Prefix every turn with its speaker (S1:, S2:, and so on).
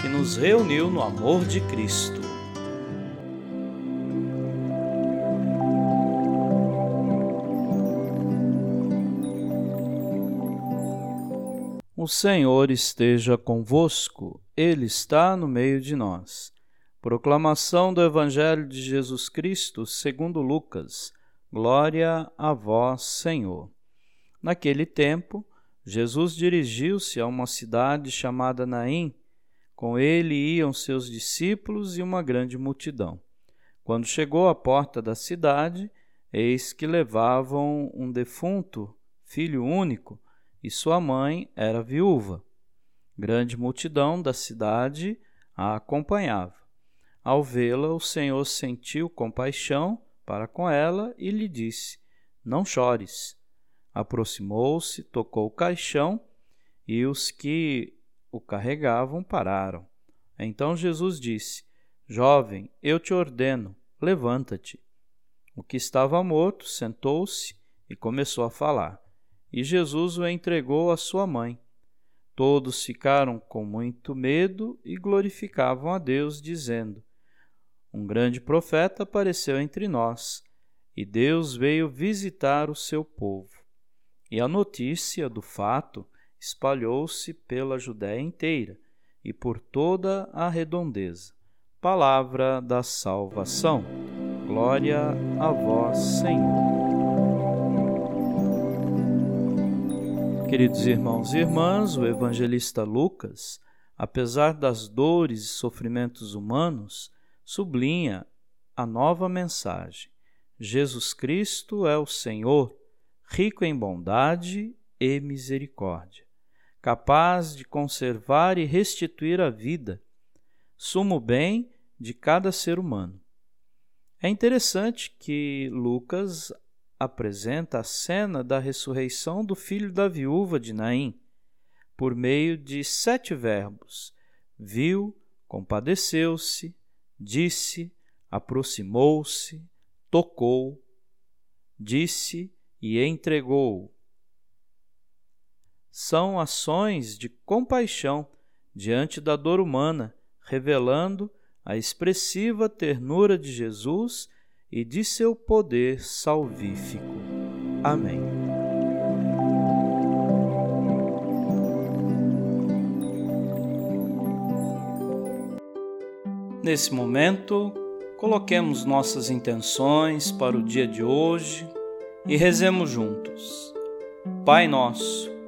S1: que nos reuniu no amor de Cristo. O Senhor esteja convosco, Ele está no meio de nós. Proclamação do Evangelho de Jesus Cristo segundo Lucas. Glória a vós, Senhor. Naquele tempo, Jesus dirigiu-se a uma cidade chamada Naim, com ele iam seus discípulos e uma grande multidão. Quando chegou à porta da cidade, eis que levavam um defunto, filho único, e sua mãe era viúva. Grande multidão da cidade a acompanhava. Ao vê-la, o Senhor sentiu compaixão para com ela e lhe disse: Não chores. Aproximou-se, tocou o caixão e os que o carregavam pararam. Então Jesus disse: Jovem, eu te ordeno, levanta-te. O que estava morto sentou-se e começou a falar, e Jesus o entregou à sua mãe. Todos ficaram com muito medo e glorificavam a Deus, dizendo: Um grande profeta apareceu entre nós, e Deus veio visitar o seu povo. E a notícia do fato espalhou-se pela Judéia inteira e por toda a redondeza. Palavra da salvação. Glória a vós, Senhor. Queridos irmãos e irmãs, o evangelista Lucas, apesar das dores e sofrimentos humanos, sublinha a nova mensagem. Jesus Cristo é o Senhor, rico em bondade e misericórdia capaz de conservar e restituir a vida, sumo bem de cada ser humano. É interessante que Lucas apresenta a cena da ressurreição do filho da viúva de Naim por meio de sete verbos: viu, compadeceu-se, disse, aproximou-se, tocou, disse e entregou são ações de compaixão diante da dor humana, revelando a expressiva ternura de Jesus e de seu poder salvífico. Amém. Nesse momento, coloquemos nossas intenções para o dia de hoje e rezemos juntos. Pai nosso,